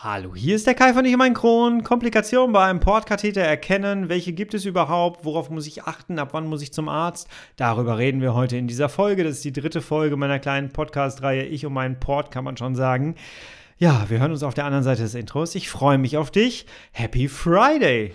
Hallo, hier ist der Kai von Ich mein Kron. Komplikationen bei einem Portkatheter erkennen. Welche gibt es überhaupt? Worauf muss ich achten? Ab wann muss ich zum Arzt? Darüber reden wir heute in dieser Folge. Das ist die dritte Folge meiner kleinen Podcast-Reihe. Ich und meinen Port, kann man schon sagen. Ja, wir hören uns auf der anderen Seite des Intros. Ich freue mich auf dich. Happy Friday!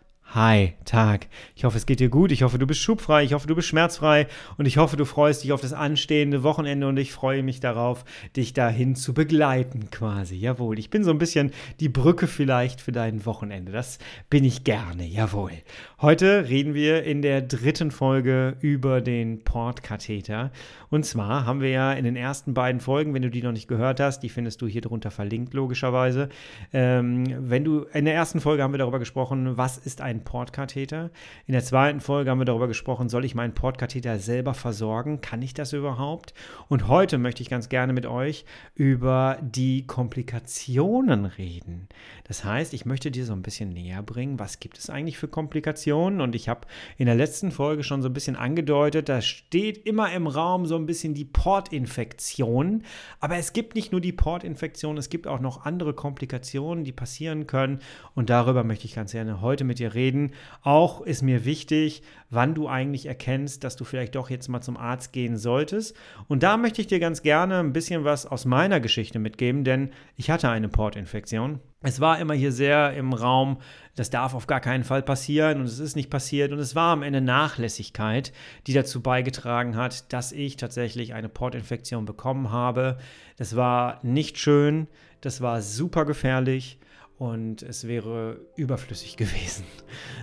Hi, Tag. Ich hoffe, es geht dir gut. Ich hoffe, du bist schubfrei. Ich hoffe, du bist schmerzfrei. Und ich hoffe, du freust dich auf das anstehende Wochenende. Und ich freue mich darauf, dich dahin zu begleiten, quasi. Jawohl. Ich bin so ein bisschen die Brücke vielleicht für dein Wochenende. Das bin ich gerne. Jawohl. Heute reden wir in der dritten Folge über den Portkatheter. Und zwar haben wir ja in den ersten beiden Folgen, wenn du die noch nicht gehört hast, die findest du hier drunter verlinkt, logischerweise. Ähm, wenn du in der ersten Folge haben wir darüber gesprochen, was ist ein Portkatheter. In der zweiten Folge haben wir darüber gesprochen, soll ich meinen Portkatheter selber versorgen? Kann ich das überhaupt? Und heute möchte ich ganz gerne mit euch über die Komplikationen reden. Das heißt, ich möchte dir so ein bisschen näher bringen, was gibt es eigentlich für Komplikationen? Und ich habe in der letzten Folge schon so ein bisschen angedeutet, da steht immer im Raum so ein bisschen die Portinfektion. Aber es gibt nicht nur die Portinfektion, es gibt auch noch andere Komplikationen, die passieren können. Und darüber möchte ich ganz gerne heute mit dir reden reden. Auch ist mir wichtig, wann du eigentlich erkennst, dass du vielleicht doch jetzt mal zum Arzt gehen solltest. Und da möchte ich dir ganz gerne ein bisschen was aus meiner Geschichte mitgeben, denn ich hatte eine Portinfektion. Es war immer hier sehr im Raum, das darf auf gar keinen Fall passieren und es ist nicht passiert und es war am Ende Nachlässigkeit, die dazu beigetragen hat, dass ich tatsächlich eine Portinfektion bekommen habe. Das war nicht schön, das war super gefährlich und es wäre überflüssig gewesen.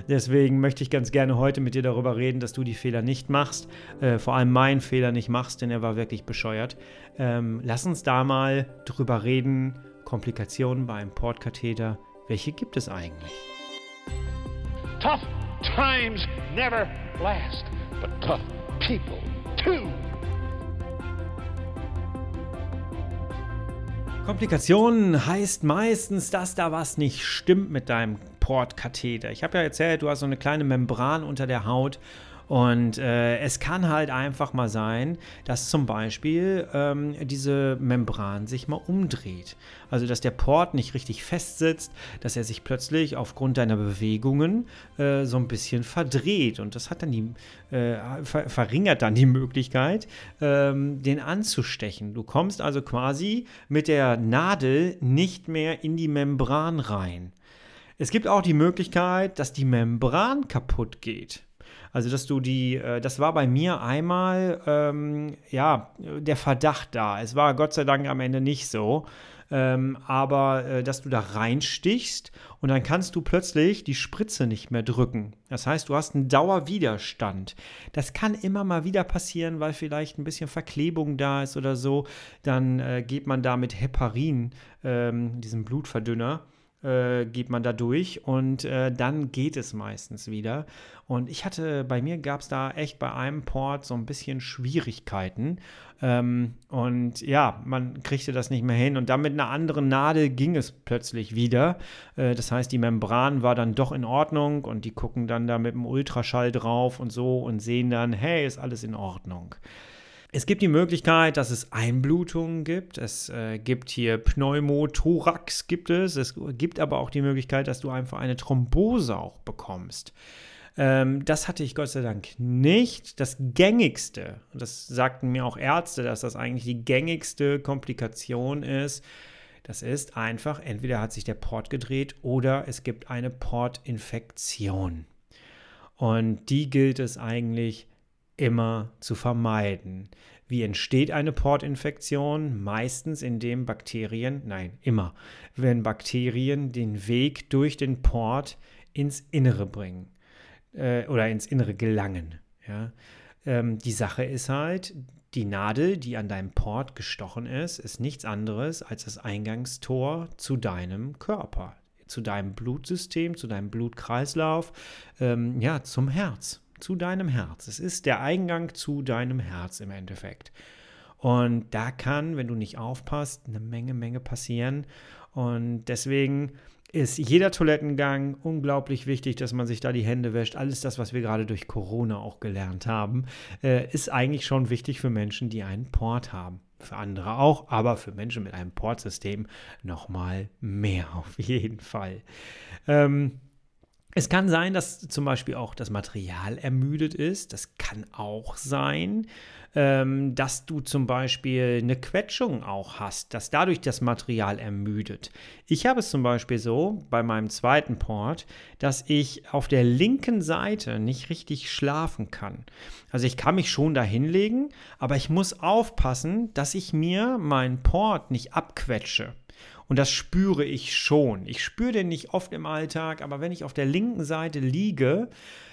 Deswegen möchte ich ganz gerne heute mit dir darüber reden, dass du die Fehler nicht machst, äh, vor allem meinen Fehler nicht machst, denn er war wirklich bescheuert. Ähm, lass uns da mal drüber reden, Komplikationen bei einem Portkatheter, welche gibt es eigentlich? Tough times never last, but tough people too. Komplikationen heißt meistens, dass da was nicht stimmt mit deinem Portkatheter. Ich habe ja erzählt, du hast so eine kleine Membran unter der Haut und äh, es kann halt einfach mal sein, dass zum Beispiel ähm, diese Membran sich mal umdreht. Also dass der Port nicht richtig festsitzt, dass er sich plötzlich aufgrund deiner Bewegungen äh, so ein bisschen verdreht. Und das hat dann die, äh, ver verringert dann die Möglichkeit, ähm, den anzustechen. Du kommst also quasi mit der Nadel nicht mehr in die Membran rein. Es gibt auch die Möglichkeit, dass die Membran kaputt geht. Also, dass du die, äh, das war bei mir einmal, ähm, ja, der Verdacht da. Es war Gott sei Dank am Ende nicht so. Ähm, aber äh, dass du da reinstichst und dann kannst du plötzlich die Spritze nicht mehr drücken. Das heißt, du hast einen Dauerwiderstand. Das kann immer mal wieder passieren, weil vielleicht ein bisschen Verklebung da ist oder so. Dann äh, geht man da mit Heparin, ähm, diesem Blutverdünner, äh, geht man da durch und äh, dann geht es meistens wieder. Und ich hatte, bei mir gab es da echt bei einem Port so ein bisschen Schwierigkeiten. Ähm, und ja, man kriegte das nicht mehr hin. Und dann mit einer anderen Nadel ging es plötzlich wieder. Äh, das heißt, die Membran war dann doch in Ordnung und die gucken dann da mit dem Ultraschall drauf und so und sehen dann, hey, ist alles in Ordnung. Es gibt die Möglichkeit, dass es Einblutungen gibt. Es äh, gibt hier Pneumothorax gibt es. Es gibt aber auch die Möglichkeit, dass du einfach eine Thrombose auch bekommst. Ähm, das hatte ich Gott sei Dank nicht. Das gängigste, das sagten mir auch Ärzte, dass das eigentlich die gängigste Komplikation ist, das ist einfach, entweder hat sich der Port gedreht oder es gibt eine Portinfektion. Und die gilt es eigentlich immer zu vermeiden. Wie entsteht eine Portinfektion? Meistens indem Bakterien, nein, immer, wenn Bakterien den Weg durch den Port ins Innere bringen äh, oder ins Innere gelangen. Ja? Ähm, die Sache ist halt, die Nadel, die an deinem Port gestochen ist, ist nichts anderes als das Eingangstor zu deinem Körper, zu deinem Blutsystem, zu deinem Blutkreislauf, ähm, ja, zum Herz zu deinem Herz. Es ist der Eingang zu deinem Herz im Endeffekt. Und da kann, wenn du nicht aufpasst, eine Menge, Menge passieren. Und deswegen ist jeder Toilettengang unglaublich wichtig, dass man sich da die Hände wäscht. Alles das, was wir gerade durch Corona auch gelernt haben, äh, ist eigentlich schon wichtig für Menschen, die einen Port haben. Für andere auch, aber für Menschen mit einem Portsystem nochmal mehr auf jeden Fall. Ähm, es kann sein, dass zum Beispiel auch das Material ermüdet ist. Das kann auch sein, ähm, dass du zum Beispiel eine Quetschung auch hast, dass dadurch das Material ermüdet. Ich habe es zum Beispiel so bei meinem zweiten Port, dass ich auf der linken Seite nicht richtig schlafen kann. Also ich kann mich schon da hinlegen, aber ich muss aufpassen, dass ich mir meinen Port nicht abquetsche. Und das spüre ich schon. Ich spüre den nicht oft im Alltag, aber wenn ich auf der linken Seite liege,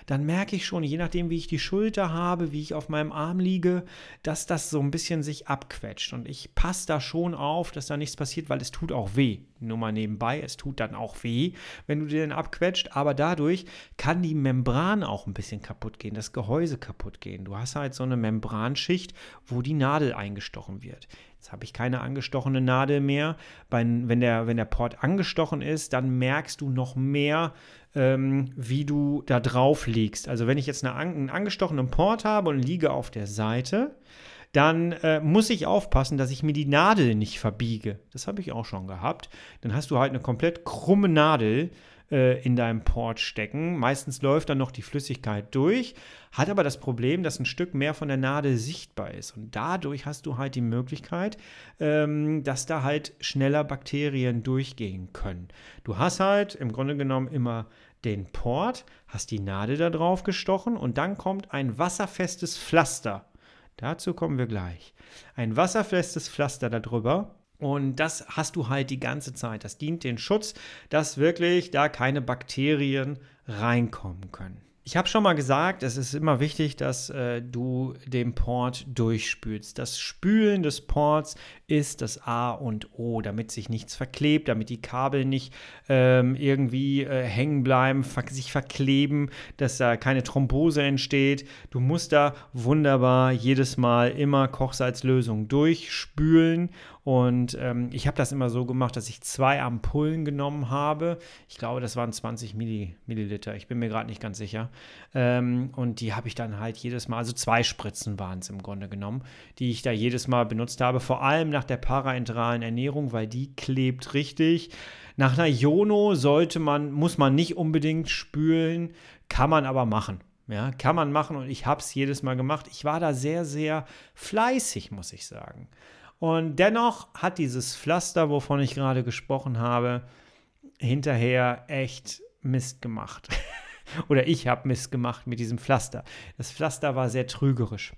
dann merke ich schon, je nachdem, wie ich die Schulter habe, wie ich auf meinem Arm liege, dass das so ein bisschen sich abquetscht. Und ich passe da schon auf, dass da nichts passiert, weil es tut auch weh. Nur mal nebenbei, es tut dann auch weh, wenn du den abquetscht. Aber dadurch kann die Membran auch ein bisschen kaputt gehen, das Gehäuse kaputt gehen. Du hast halt so eine Membranschicht, wo die Nadel eingestochen wird. Jetzt habe ich keine angestochene Nadel mehr. Wenn, der, wenn der Port angestochen ist, dann merkst du noch mehr, ähm, wie du da drauf liegst. Also wenn ich jetzt eine, einen angestochenen Port habe und liege auf der Seite, dann äh, muss ich aufpassen, dass ich mir die Nadel nicht verbiege. Das habe ich auch schon gehabt. Dann hast du halt eine komplett krumme Nadel äh, in deinem Port stecken. Meistens läuft dann noch die Flüssigkeit durch, hat aber das Problem, dass ein Stück mehr von der Nadel sichtbar ist. Und dadurch hast du halt die Möglichkeit, ähm, dass da halt schneller Bakterien durchgehen können. Du hast halt im Grunde genommen immer den Port, hast die Nadel da drauf gestochen und dann kommt ein wasserfestes Pflaster. Dazu kommen wir gleich. Ein wasserfestes Pflaster darüber und das hast du halt die ganze Zeit. Das dient den Schutz, dass wirklich da keine Bakterien reinkommen können. Ich habe schon mal gesagt, es ist immer wichtig, dass äh, du den Port durchspülst. Das Spülen des Ports ist das A und O, damit sich nichts verklebt, damit die Kabel nicht ähm, irgendwie äh, hängen bleiben, sich verkleben, dass da keine Thrombose entsteht. Du musst da wunderbar jedes Mal immer Kochsalzlösung durchspülen und ähm, ich habe das immer so gemacht, dass ich zwei Ampullen genommen habe. Ich glaube, das waren 20 Milliliter. Ich bin mir gerade nicht ganz sicher. Ähm, und die habe ich dann halt jedes Mal, also zwei Spritzen waren es im Grunde genommen, die ich da jedes Mal benutzt habe. Vor allem nach der paraenteralen Ernährung, weil die klebt richtig. Nach einer Jono sollte man, muss man nicht unbedingt spülen, kann man aber machen. Ja, kann man machen und ich habe es jedes Mal gemacht. Ich war da sehr, sehr fleißig, muss ich sagen. Und dennoch hat dieses Pflaster, wovon ich gerade gesprochen habe, hinterher echt Mist gemacht. Oder ich habe Mist gemacht mit diesem Pflaster. Das Pflaster war sehr trügerisch.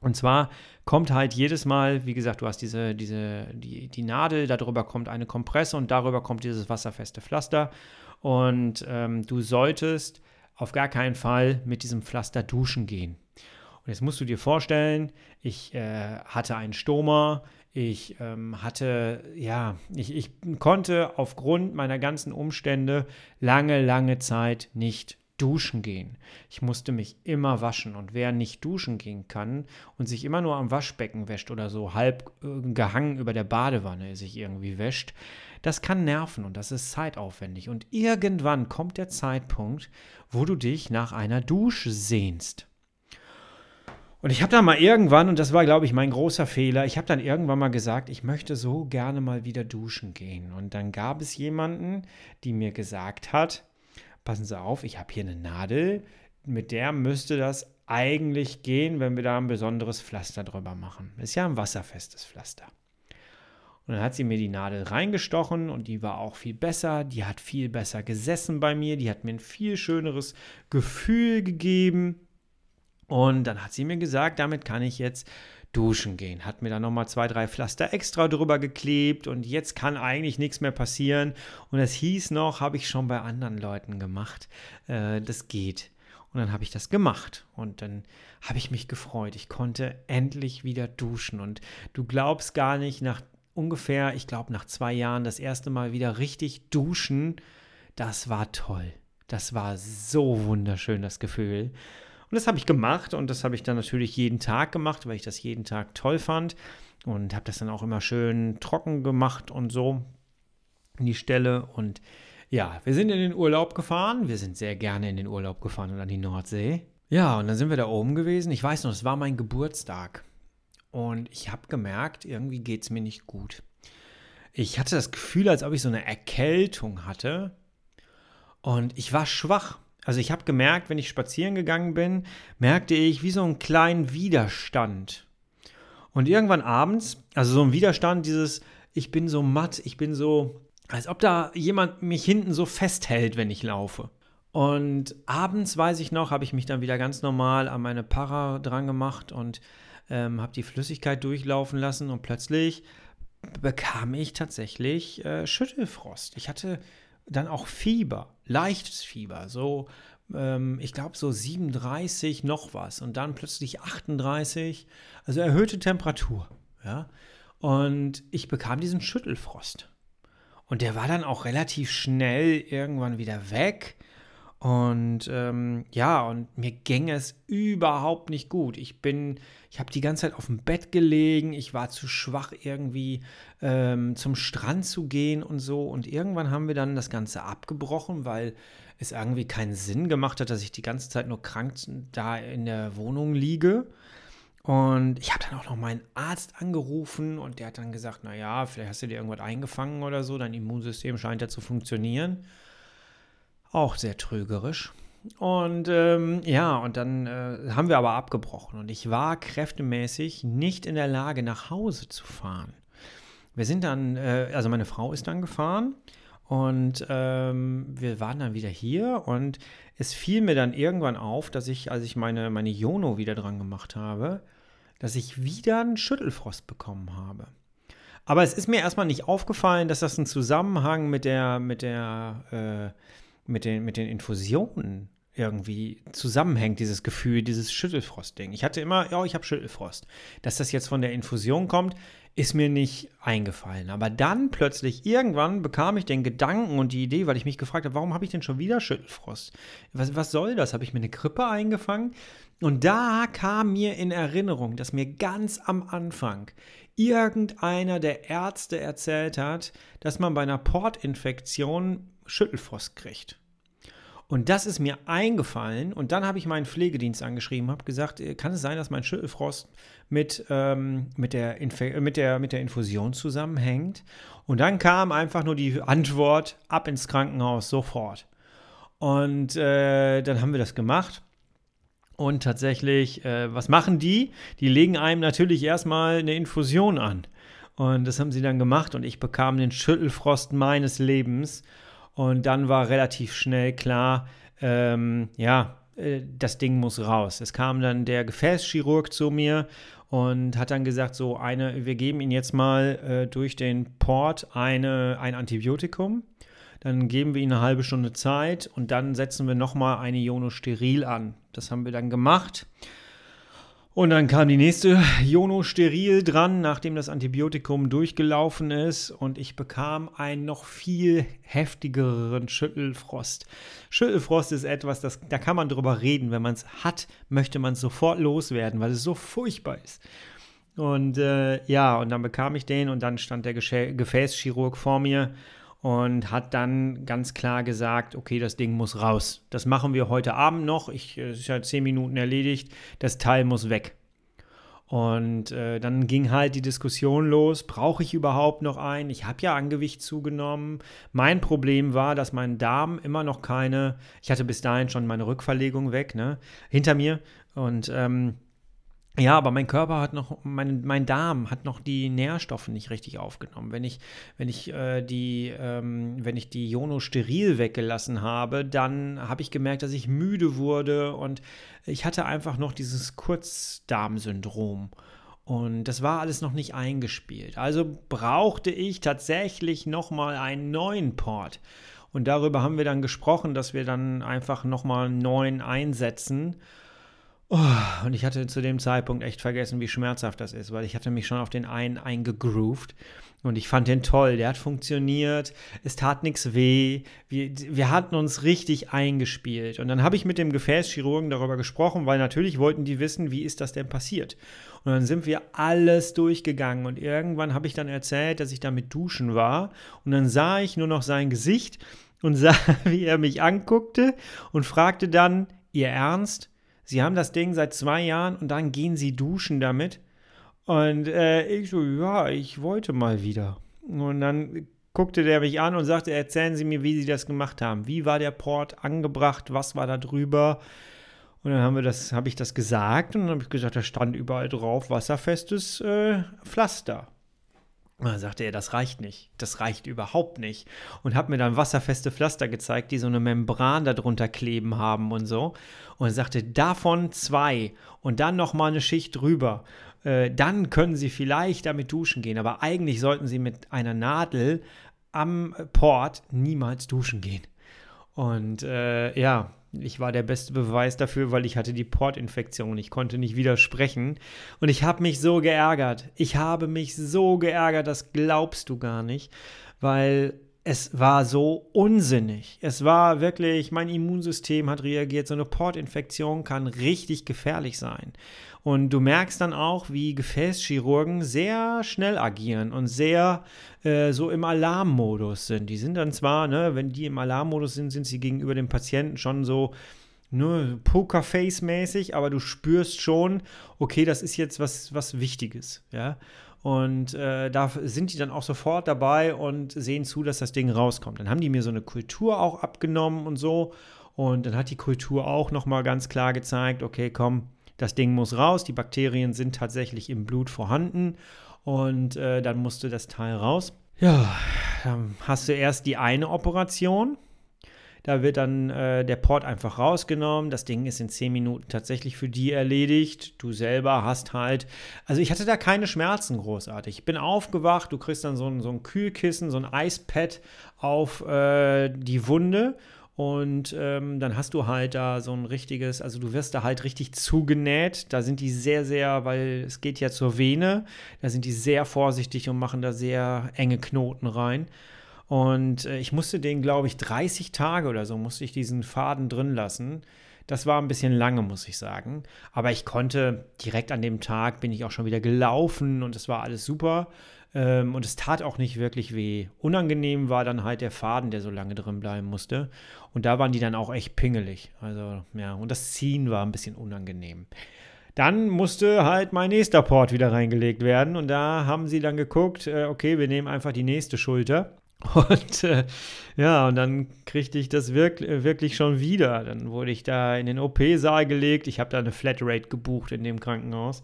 Und zwar kommt halt jedes Mal, wie gesagt, du hast diese, diese, die, die Nadel, darüber kommt eine Kompresse und darüber kommt dieses wasserfeste Pflaster. Und ähm, du solltest auf gar keinen Fall mit diesem Pflaster duschen gehen. Und jetzt musst du dir vorstellen, ich äh, hatte einen Stoma, ich ähm, hatte, ja, ich, ich konnte aufgrund meiner ganzen Umstände lange, lange Zeit nicht duschen gehen. Ich musste mich immer waschen und wer nicht duschen gehen kann und sich immer nur am Waschbecken wäscht oder so halb äh, gehangen über der Badewanne sich irgendwie wäscht, das kann nerven und das ist zeitaufwendig. Und irgendwann kommt der Zeitpunkt, wo du dich nach einer Dusche sehnst. Und ich habe dann mal irgendwann, und das war, glaube ich, mein großer Fehler, ich habe dann irgendwann mal gesagt, ich möchte so gerne mal wieder duschen gehen. Und dann gab es jemanden, die mir gesagt hat, passen Sie auf, ich habe hier eine Nadel, mit der müsste das eigentlich gehen, wenn wir da ein besonderes Pflaster drüber machen. Ist ja ein wasserfestes Pflaster. Und dann hat sie mir die Nadel reingestochen und die war auch viel besser. Die hat viel besser gesessen bei mir. Die hat mir ein viel schöneres Gefühl gegeben. Und dann hat sie mir gesagt, damit kann ich jetzt duschen gehen. Hat mir dann nochmal zwei, drei Pflaster extra drüber geklebt und jetzt kann eigentlich nichts mehr passieren. Und es hieß noch, habe ich schon bei anderen Leuten gemacht, äh, das geht. Und dann habe ich das gemacht und dann habe ich mich gefreut. Ich konnte endlich wieder duschen und du glaubst gar nicht, nach ungefähr, ich glaube nach zwei Jahren, das erste Mal wieder richtig duschen, das war toll. Das war so wunderschön, das Gefühl. Und das habe ich gemacht und das habe ich dann natürlich jeden Tag gemacht, weil ich das jeden Tag toll fand und habe das dann auch immer schön trocken gemacht und so in die Stelle. Und ja, wir sind in den Urlaub gefahren. Wir sind sehr gerne in den Urlaub gefahren und an die Nordsee. Ja, und dann sind wir da oben gewesen. Ich weiß noch, es war mein Geburtstag. Und ich habe gemerkt, irgendwie geht es mir nicht gut. Ich hatte das Gefühl, als ob ich so eine Erkältung hatte. Und ich war schwach. Also ich habe gemerkt, wenn ich spazieren gegangen bin, merkte ich wie so einen kleinen Widerstand. Und irgendwann abends, also so ein Widerstand, dieses, ich bin so matt, ich bin so, als ob da jemand mich hinten so festhält, wenn ich laufe. Und abends, weiß ich noch, habe ich mich dann wieder ganz normal an meine Para dran gemacht und ähm, habe die Flüssigkeit durchlaufen lassen und plötzlich bekam ich tatsächlich äh, Schüttelfrost. Ich hatte dann auch Fieber, leichtes Fieber, so ähm, ich glaube so 37 noch was und dann plötzlich 38, also erhöhte Temperatur, ja. Und ich bekam diesen Schüttelfrost. Und der war dann auch relativ schnell irgendwann wieder weg. Und ähm, ja, und mir ging es überhaupt nicht gut. Ich bin, ich habe die ganze Zeit auf dem Bett gelegen, ich war zu schwach irgendwie ähm, zum Strand zu gehen und so. Und irgendwann haben wir dann das Ganze abgebrochen, weil es irgendwie keinen Sinn gemacht hat, dass ich die ganze Zeit nur krank da in der Wohnung liege. Und ich habe dann auch noch meinen Arzt angerufen und der hat dann gesagt, naja, vielleicht hast du dir irgendwas eingefangen oder so, dein Immunsystem scheint ja zu funktionieren. Auch sehr trügerisch. Und ähm, ja, und dann äh, haben wir aber abgebrochen und ich war kräftemäßig nicht in der Lage, nach Hause zu fahren. Wir sind dann, äh, also meine Frau ist dann gefahren und ähm, wir waren dann wieder hier und es fiel mir dann irgendwann auf, dass ich, als ich meine, meine Jono wieder dran gemacht habe, dass ich wieder einen Schüttelfrost bekommen habe. Aber es ist mir erstmal nicht aufgefallen, dass das einen Zusammenhang mit der, mit der, äh, mit den, mit den Infusionen irgendwie zusammenhängt, dieses Gefühl, dieses Schüttelfrost-Ding. Ich hatte immer, ja, ich habe Schüttelfrost. Dass das jetzt von der Infusion kommt, ist mir nicht eingefallen. Aber dann plötzlich, irgendwann bekam ich den Gedanken und die Idee, weil ich mich gefragt habe, warum habe ich denn schon wieder Schüttelfrost? Was, was soll das? Habe ich mir eine Grippe eingefangen? Und da kam mir in Erinnerung, dass mir ganz am Anfang irgendeiner der Ärzte erzählt hat, dass man bei einer Portinfektion Schüttelfrost kriegt. Und das ist mir eingefallen und dann habe ich meinen Pflegedienst angeschrieben, habe gesagt, äh, kann es sein, dass mein Schüttelfrost mit, ähm, mit, der mit, der, mit der Infusion zusammenhängt? Und dann kam einfach nur die Antwort, ab ins Krankenhaus, sofort. Und äh, dann haben wir das gemacht. Und tatsächlich, äh, was machen die? Die legen einem natürlich erstmal eine Infusion an. Und das haben sie dann gemacht und ich bekam den Schüttelfrost meines Lebens. Und dann war relativ schnell klar, ähm, ja, äh, das Ding muss raus. Es kam dann der Gefäßchirurg zu mir und hat dann gesagt, so eine, wir geben Ihnen jetzt mal äh, durch den Port eine, ein Antibiotikum. Dann geben wir Ihnen eine halbe Stunde Zeit und dann setzen wir nochmal eine Ionosteril an. Das haben wir dann gemacht. Und dann kam die nächste Jono-Steril dran, nachdem das Antibiotikum durchgelaufen ist und ich bekam einen noch viel heftigeren Schüttelfrost. Schüttelfrost ist etwas, das, da kann man drüber reden. Wenn man es hat, möchte man es sofort loswerden, weil es so furchtbar ist. Und äh, ja, und dann bekam ich den und dann stand der Gefäßchirurg vor mir und hat dann ganz klar gesagt, okay, das Ding muss raus. Das machen wir heute Abend noch. Ich, es ist ja zehn Minuten erledigt. Das Teil muss weg. Und äh, dann ging halt die Diskussion los, brauche ich überhaupt noch einen? Ich habe ja an Gewicht zugenommen. Mein Problem war, dass mein Darm immer noch keine, ich hatte bis dahin schon meine Rückverlegung weg, ne, hinter mir. Und ähm, ja, aber mein Körper hat noch, mein, mein Darm hat noch die Nährstoffe nicht richtig aufgenommen. Wenn ich, wenn ich äh, die, ähm, wenn ich die Jono steril weggelassen habe, dann habe ich gemerkt, dass ich müde wurde und ich hatte einfach noch dieses Kurzdarmsyndrom. Und das war alles noch nicht eingespielt. Also brauchte ich tatsächlich nochmal einen neuen Port. Und darüber haben wir dann gesprochen, dass wir dann einfach nochmal einen neuen einsetzen. Oh, und ich hatte zu dem Zeitpunkt echt vergessen, wie schmerzhaft das ist, weil ich hatte mich schon auf den einen eingegroovt. Und ich fand den toll, der hat funktioniert, es tat nichts weh, wir, wir hatten uns richtig eingespielt. Und dann habe ich mit dem Gefäßchirurgen darüber gesprochen, weil natürlich wollten die wissen, wie ist das denn passiert. Und dann sind wir alles durchgegangen und irgendwann habe ich dann erzählt, dass ich damit duschen war. Und dann sah ich nur noch sein Gesicht und sah, wie er mich anguckte und fragte dann, ihr Ernst? Sie haben das Ding seit zwei Jahren und dann gehen Sie duschen damit? Und äh, ich so, ja, ich wollte mal wieder. Und dann guckte der mich an und sagte, erzählen Sie mir, wie Sie das gemacht haben. Wie war der Port angebracht? Was war da drüber? Und dann haben wir habe ich das gesagt und dann habe ich gesagt, da stand überall drauf wasserfestes äh, Pflaster. Und dann sagte er, das reicht nicht. Das reicht überhaupt nicht. Und hat mir dann wasserfeste Pflaster gezeigt, die so eine Membran darunter kleben haben und so. Und sagte, davon zwei und dann nochmal eine Schicht drüber. Äh, dann können Sie vielleicht damit duschen gehen. Aber eigentlich sollten Sie mit einer Nadel am Port niemals duschen gehen. Und äh, ja, ich war der beste Beweis dafür, weil ich hatte die Portinfektion. Ich konnte nicht widersprechen. Und ich habe mich so geärgert. Ich habe mich so geärgert, das glaubst du gar nicht. Weil es war so unsinnig. Es war wirklich, mein Immunsystem hat reagiert. So eine Portinfektion kann richtig gefährlich sein. Und du merkst dann auch, wie Gefäßchirurgen sehr schnell agieren und sehr äh, so im Alarmmodus sind. Die sind dann zwar, ne, wenn die im Alarmmodus sind, sind sie gegenüber dem Patienten schon so ne, Pokerface-mäßig, aber du spürst schon, okay, das ist jetzt was, was Wichtiges, ja. Und äh, da sind die dann auch sofort dabei und sehen zu, dass das Ding rauskommt. Dann haben die mir so eine Kultur auch abgenommen und so. Und dann hat die Kultur auch nochmal ganz klar gezeigt, okay, komm, das Ding muss raus. Die Bakterien sind tatsächlich im Blut vorhanden. Und äh, dann musste das Teil raus. Ja, dann hast du erst die eine Operation. Da wird dann äh, der Port einfach rausgenommen. Das Ding ist in 10 Minuten tatsächlich für die erledigt. Du selber hast halt. Also ich hatte da keine Schmerzen großartig. Ich bin aufgewacht, du kriegst dann so ein, so ein Kühlkissen, so ein Eispad auf äh, die Wunde. Und ähm, dann hast du halt da so ein richtiges, also du wirst da halt richtig zugenäht. Da sind die sehr, sehr, weil es geht ja zur Vene, da sind die sehr vorsichtig und machen da sehr enge Knoten rein. Und äh, ich musste den, glaube ich, 30 Tage oder so, musste ich diesen Faden drin lassen. Das war ein bisschen lange, muss ich sagen. Aber ich konnte direkt an dem Tag, bin ich auch schon wieder gelaufen und es war alles super. Ähm, und es tat auch nicht wirklich weh. Unangenehm war dann halt der Faden, der so lange drin bleiben musste. Und da waren die dann auch echt pingelig. Also, ja, und das Ziehen war ein bisschen unangenehm. Dann musste halt mein nächster Port wieder reingelegt werden. Und da haben sie dann geguckt, äh, okay, wir nehmen einfach die nächste Schulter. Und äh, ja, und dann kriegte ich das wirklich, wirklich schon wieder. Dann wurde ich da in den OP-Saal gelegt. Ich habe da eine Flatrate gebucht in dem Krankenhaus.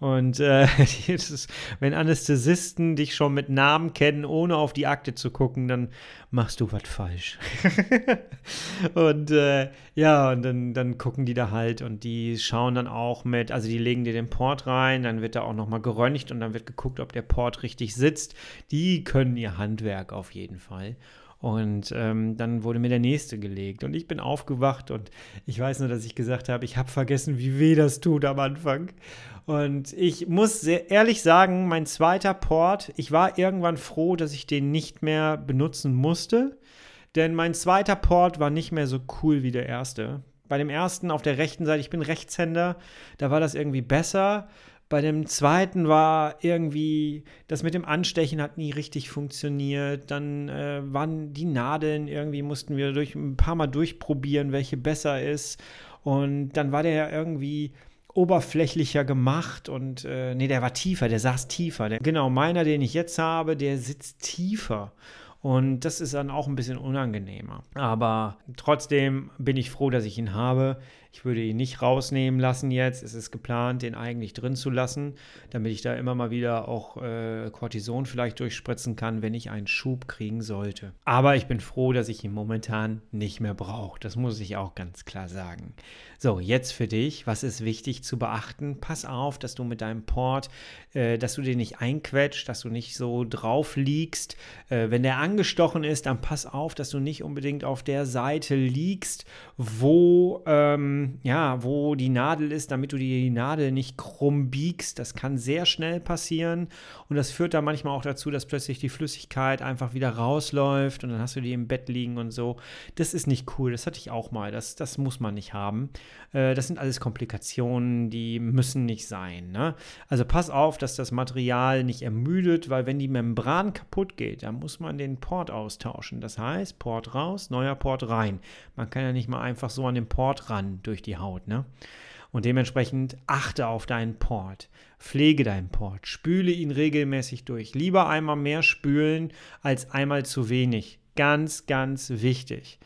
Und äh, ist, wenn Anästhesisten dich schon mit Namen kennen, ohne auf die Akte zu gucken, dann machst du was falsch. und äh, ja, und dann, dann gucken die da halt und die schauen dann auch mit, also die legen dir den Port rein, dann wird da auch nochmal geröntgt und dann wird geguckt, ob der Port richtig sitzt. Die können ihr Handwerk auf jeden Fall. Und ähm, dann wurde mir der nächste gelegt. Und ich bin aufgewacht und ich weiß nur, dass ich gesagt habe, ich habe vergessen, wie weh das tut am Anfang. Und ich muss sehr ehrlich sagen, mein zweiter Port, ich war irgendwann froh, dass ich den nicht mehr benutzen musste. Denn mein zweiter Port war nicht mehr so cool wie der erste. Bei dem ersten auf der rechten Seite, ich bin Rechtshänder, da war das irgendwie besser. Bei dem zweiten war irgendwie, das mit dem Anstechen hat nie richtig funktioniert. Dann äh, waren die Nadeln irgendwie, mussten wir durch, ein paar Mal durchprobieren, welche besser ist. Und dann war der ja irgendwie oberflächlicher gemacht und äh, nee, der war tiefer, der saß tiefer. Der, genau, meiner, den ich jetzt habe, der sitzt tiefer. Und das ist dann auch ein bisschen unangenehmer. Aber trotzdem bin ich froh, dass ich ihn habe. Ich würde ihn nicht rausnehmen lassen jetzt. Es ist geplant, den eigentlich drin zu lassen, damit ich da immer mal wieder auch äh, Cortison vielleicht durchspritzen kann, wenn ich einen Schub kriegen sollte. Aber ich bin froh, dass ich ihn momentan nicht mehr brauche. Das muss ich auch ganz klar sagen. So, jetzt für dich, was ist wichtig zu beachten? Pass auf, dass du mit deinem Port, äh, dass du den nicht einquetscht, dass du nicht so drauf liegst. Äh, wenn der angestochen ist, dann pass auf, dass du nicht unbedingt auf der Seite liegst, wo ähm, ja, wo die Nadel ist, damit du die Nadel nicht krumm biegst. Das kann sehr schnell passieren und das führt dann manchmal auch dazu, dass plötzlich die Flüssigkeit einfach wieder rausläuft und dann hast du die im Bett liegen und so. Das ist nicht cool, das hatte ich auch mal, das, das muss man nicht haben. Äh, das sind alles Komplikationen, die müssen nicht sein. Ne? Also pass auf, dass das Material nicht ermüdet, weil wenn die Membran kaputt geht, dann muss man den Port austauschen. Das heißt, Port raus, neuer Port rein. Man kann ja nicht mal einfach so an den Port ran durch die Haut. Ne? Und dementsprechend achte auf deinen Port, pflege deinen Port, spüle ihn regelmäßig durch. Lieber einmal mehr spülen als einmal zu wenig. Ganz, ganz wichtig.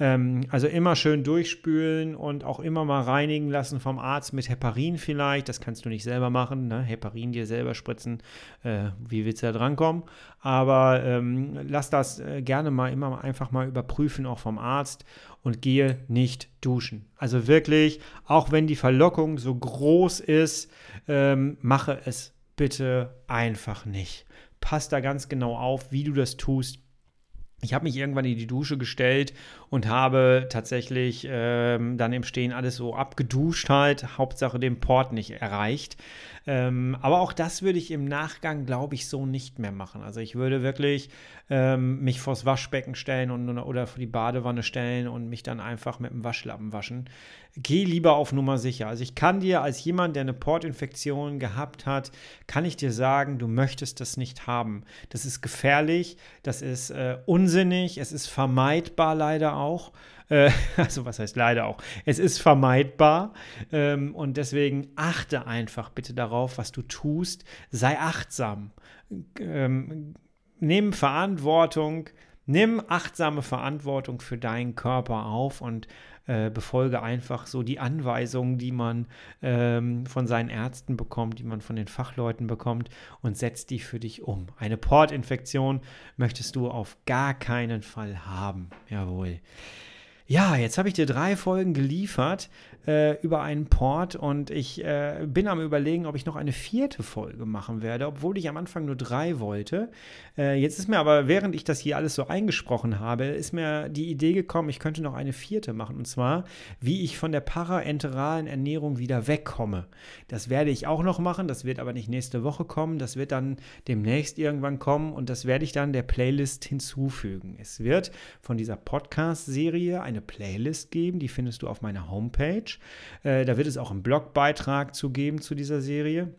Ähm, also immer schön durchspülen und auch immer mal reinigen lassen vom Arzt mit Heparin vielleicht. Das kannst du nicht selber machen. Ne? Heparin dir selber spritzen. Äh, wie willst du da drankommen? Aber ähm, lass das äh, gerne mal immer einfach mal überprüfen, auch vom Arzt. Und gehe nicht duschen. Also wirklich, auch wenn die Verlockung so groß ist, ähm, mache es bitte einfach nicht. Pass da ganz genau auf, wie du das tust ich habe mich irgendwann in die Dusche gestellt und habe tatsächlich ähm, dann im Stehen alles so abgeduscht halt, Hauptsache den Port nicht erreicht. Ähm, aber auch das würde ich im Nachgang, glaube ich, so nicht mehr machen. Also ich würde wirklich ähm, mich vors Waschbecken stellen und, oder vor die Badewanne stellen und mich dann einfach mit dem Waschlappen waschen. Geh lieber auf Nummer sicher. Also ich kann dir als jemand, der eine Portinfektion gehabt hat, kann ich dir sagen, du möchtest das nicht haben. Das ist gefährlich, das ist äh, unsinnig, es ist vermeidbar leider auch. Äh, also was heißt leider auch? Es ist vermeidbar ähm, und deswegen achte einfach bitte darauf, was du tust. Sei achtsam. Ähm, nimm Verantwortung. Nimm achtsame Verantwortung für deinen Körper auf und äh, befolge einfach so die Anweisungen, die man ähm, von seinen Ärzten bekommt, die man von den Fachleuten bekommt und setz die für dich um. Eine Portinfektion möchtest du auf gar keinen Fall haben. Jawohl. Ja, jetzt habe ich dir drei Folgen geliefert äh, über einen Port und ich äh, bin am Überlegen, ob ich noch eine vierte Folge machen werde, obwohl ich am Anfang nur drei wollte. Äh, jetzt ist mir aber, während ich das hier alles so eingesprochen habe, ist mir die Idee gekommen, ich könnte noch eine vierte machen und zwar, wie ich von der paraenteralen Ernährung wieder wegkomme. Das werde ich auch noch machen, das wird aber nicht nächste Woche kommen, das wird dann demnächst irgendwann kommen und das werde ich dann der Playlist hinzufügen. Es wird von dieser Podcast-Serie ein eine Playlist geben, die findest du auf meiner Homepage. Äh, da wird es auch einen Blogbeitrag zu geben zu dieser Serie.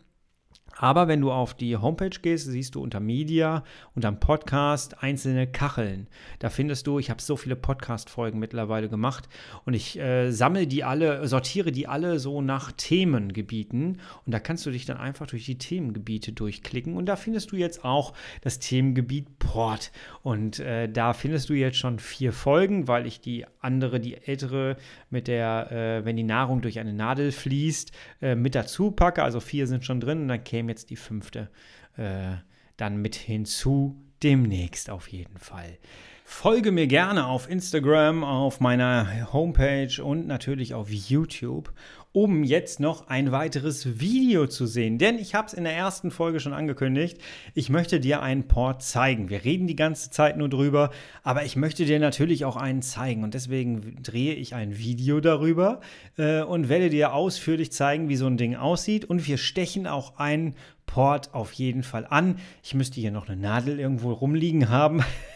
Aber wenn du auf die Homepage gehst, siehst du unter Media, unter Podcast einzelne Kacheln. Da findest du, ich habe so viele Podcast-Folgen mittlerweile gemacht und ich äh, sammle die alle, sortiere die alle so nach Themengebieten und da kannst du dich dann einfach durch die Themengebiete durchklicken und da findest du jetzt auch das Themengebiet Port und äh, da findest du jetzt schon vier Folgen, weil ich die andere, die ältere mit der, äh, wenn die Nahrung durch eine Nadel fließt, äh, mit dazu packe. Also vier sind schon drin und dann käme jetzt die fünfte äh, dann mit hinzu. Demnächst auf jeden Fall. Folge mir gerne auf Instagram, auf meiner Homepage und natürlich auf YouTube um jetzt noch ein weiteres Video zu sehen. Denn ich habe es in der ersten Folge schon angekündigt, ich möchte dir einen Port zeigen. Wir reden die ganze Zeit nur drüber, aber ich möchte dir natürlich auch einen zeigen. Und deswegen drehe ich ein Video darüber äh, und werde dir ausführlich zeigen, wie so ein Ding aussieht. Und wir stechen auch einen Port auf jeden Fall an. Ich müsste hier noch eine Nadel irgendwo rumliegen haben.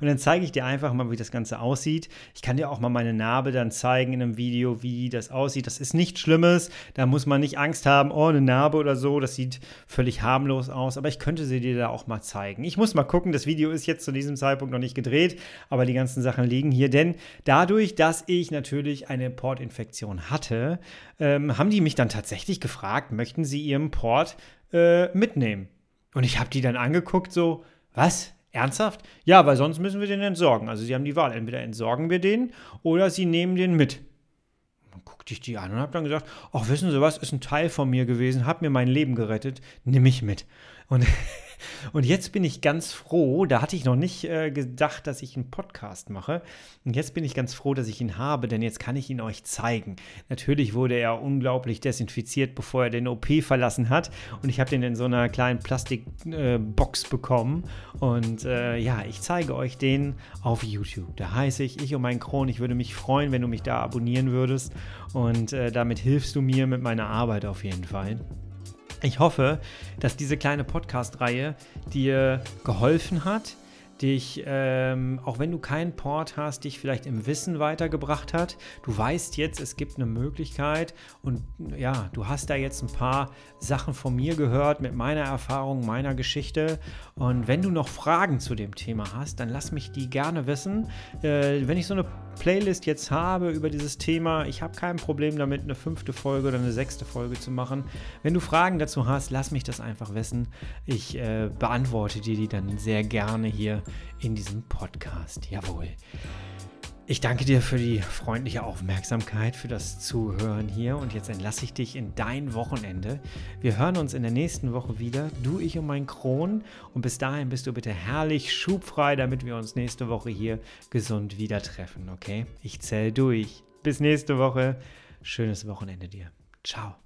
Und dann zeige ich dir einfach mal, wie das Ganze aussieht. Ich kann dir auch mal meine Narbe dann zeigen in einem Video, wie das aussieht. Das ist nichts Schlimmes. Da muss man nicht Angst haben, oh, eine Narbe oder so. Das sieht völlig harmlos aus. Aber ich könnte sie dir da auch mal zeigen. Ich muss mal gucken. Das Video ist jetzt zu diesem Zeitpunkt noch nicht gedreht, aber die ganzen Sachen liegen hier. Denn dadurch, dass ich natürlich eine Portinfektion hatte, ähm, haben die mich dann tatsächlich gefragt, möchten sie ihren Port äh, mitnehmen? Und ich habe die dann angeguckt, so, was? Ernsthaft? Ja, weil sonst müssen wir den entsorgen. Also sie haben die Wahl, entweder entsorgen wir den oder sie nehmen den mit. Dann guckte ich die an und habe dann gesagt, ach, wissen Sie was, ist ein Teil von mir gewesen, hat mir mein Leben gerettet, nimm mich mit. Und Und jetzt bin ich ganz froh, da hatte ich noch nicht äh, gedacht, dass ich einen Podcast mache. Und jetzt bin ich ganz froh, dass ich ihn habe, denn jetzt kann ich ihn euch zeigen. Natürlich wurde er unglaublich desinfiziert, bevor er den OP verlassen hat. Und ich habe den in so einer kleinen Plastikbox äh, bekommen. Und äh, ja, ich zeige euch den auf YouTube. Da heiße ich, ich und mein Kron. Ich würde mich freuen, wenn du mich da abonnieren würdest. Und äh, damit hilfst du mir mit meiner Arbeit auf jeden Fall. Ich hoffe, dass diese kleine Podcast-Reihe dir geholfen hat, dich, ähm, auch wenn du keinen Port hast, dich vielleicht im Wissen weitergebracht hat. Du weißt jetzt, es gibt eine Möglichkeit und ja, du hast da jetzt ein paar Sachen von mir gehört mit meiner Erfahrung, meiner Geschichte. Und wenn du noch Fragen zu dem Thema hast, dann lass mich die gerne wissen. Äh, wenn ich so eine Playlist jetzt habe über dieses Thema, ich habe kein Problem damit, eine fünfte Folge oder eine sechste Folge zu machen. Wenn du Fragen dazu hast, lass mich das einfach wissen. Ich äh, beantworte dir die dann sehr gerne hier in diesem Podcast. Jawohl. Ich danke dir für die freundliche Aufmerksamkeit, für das Zuhören hier und jetzt entlasse ich dich in dein Wochenende. Wir hören uns in der nächsten Woche wieder, du, ich und mein Kron und bis dahin bist du bitte herrlich schubfrei, damit wir uns nächste Woche hier gesund wieder treffen, okay? Ich zähle durch. Bis nächste Woche. Schönes Wochenende dir. Ciao.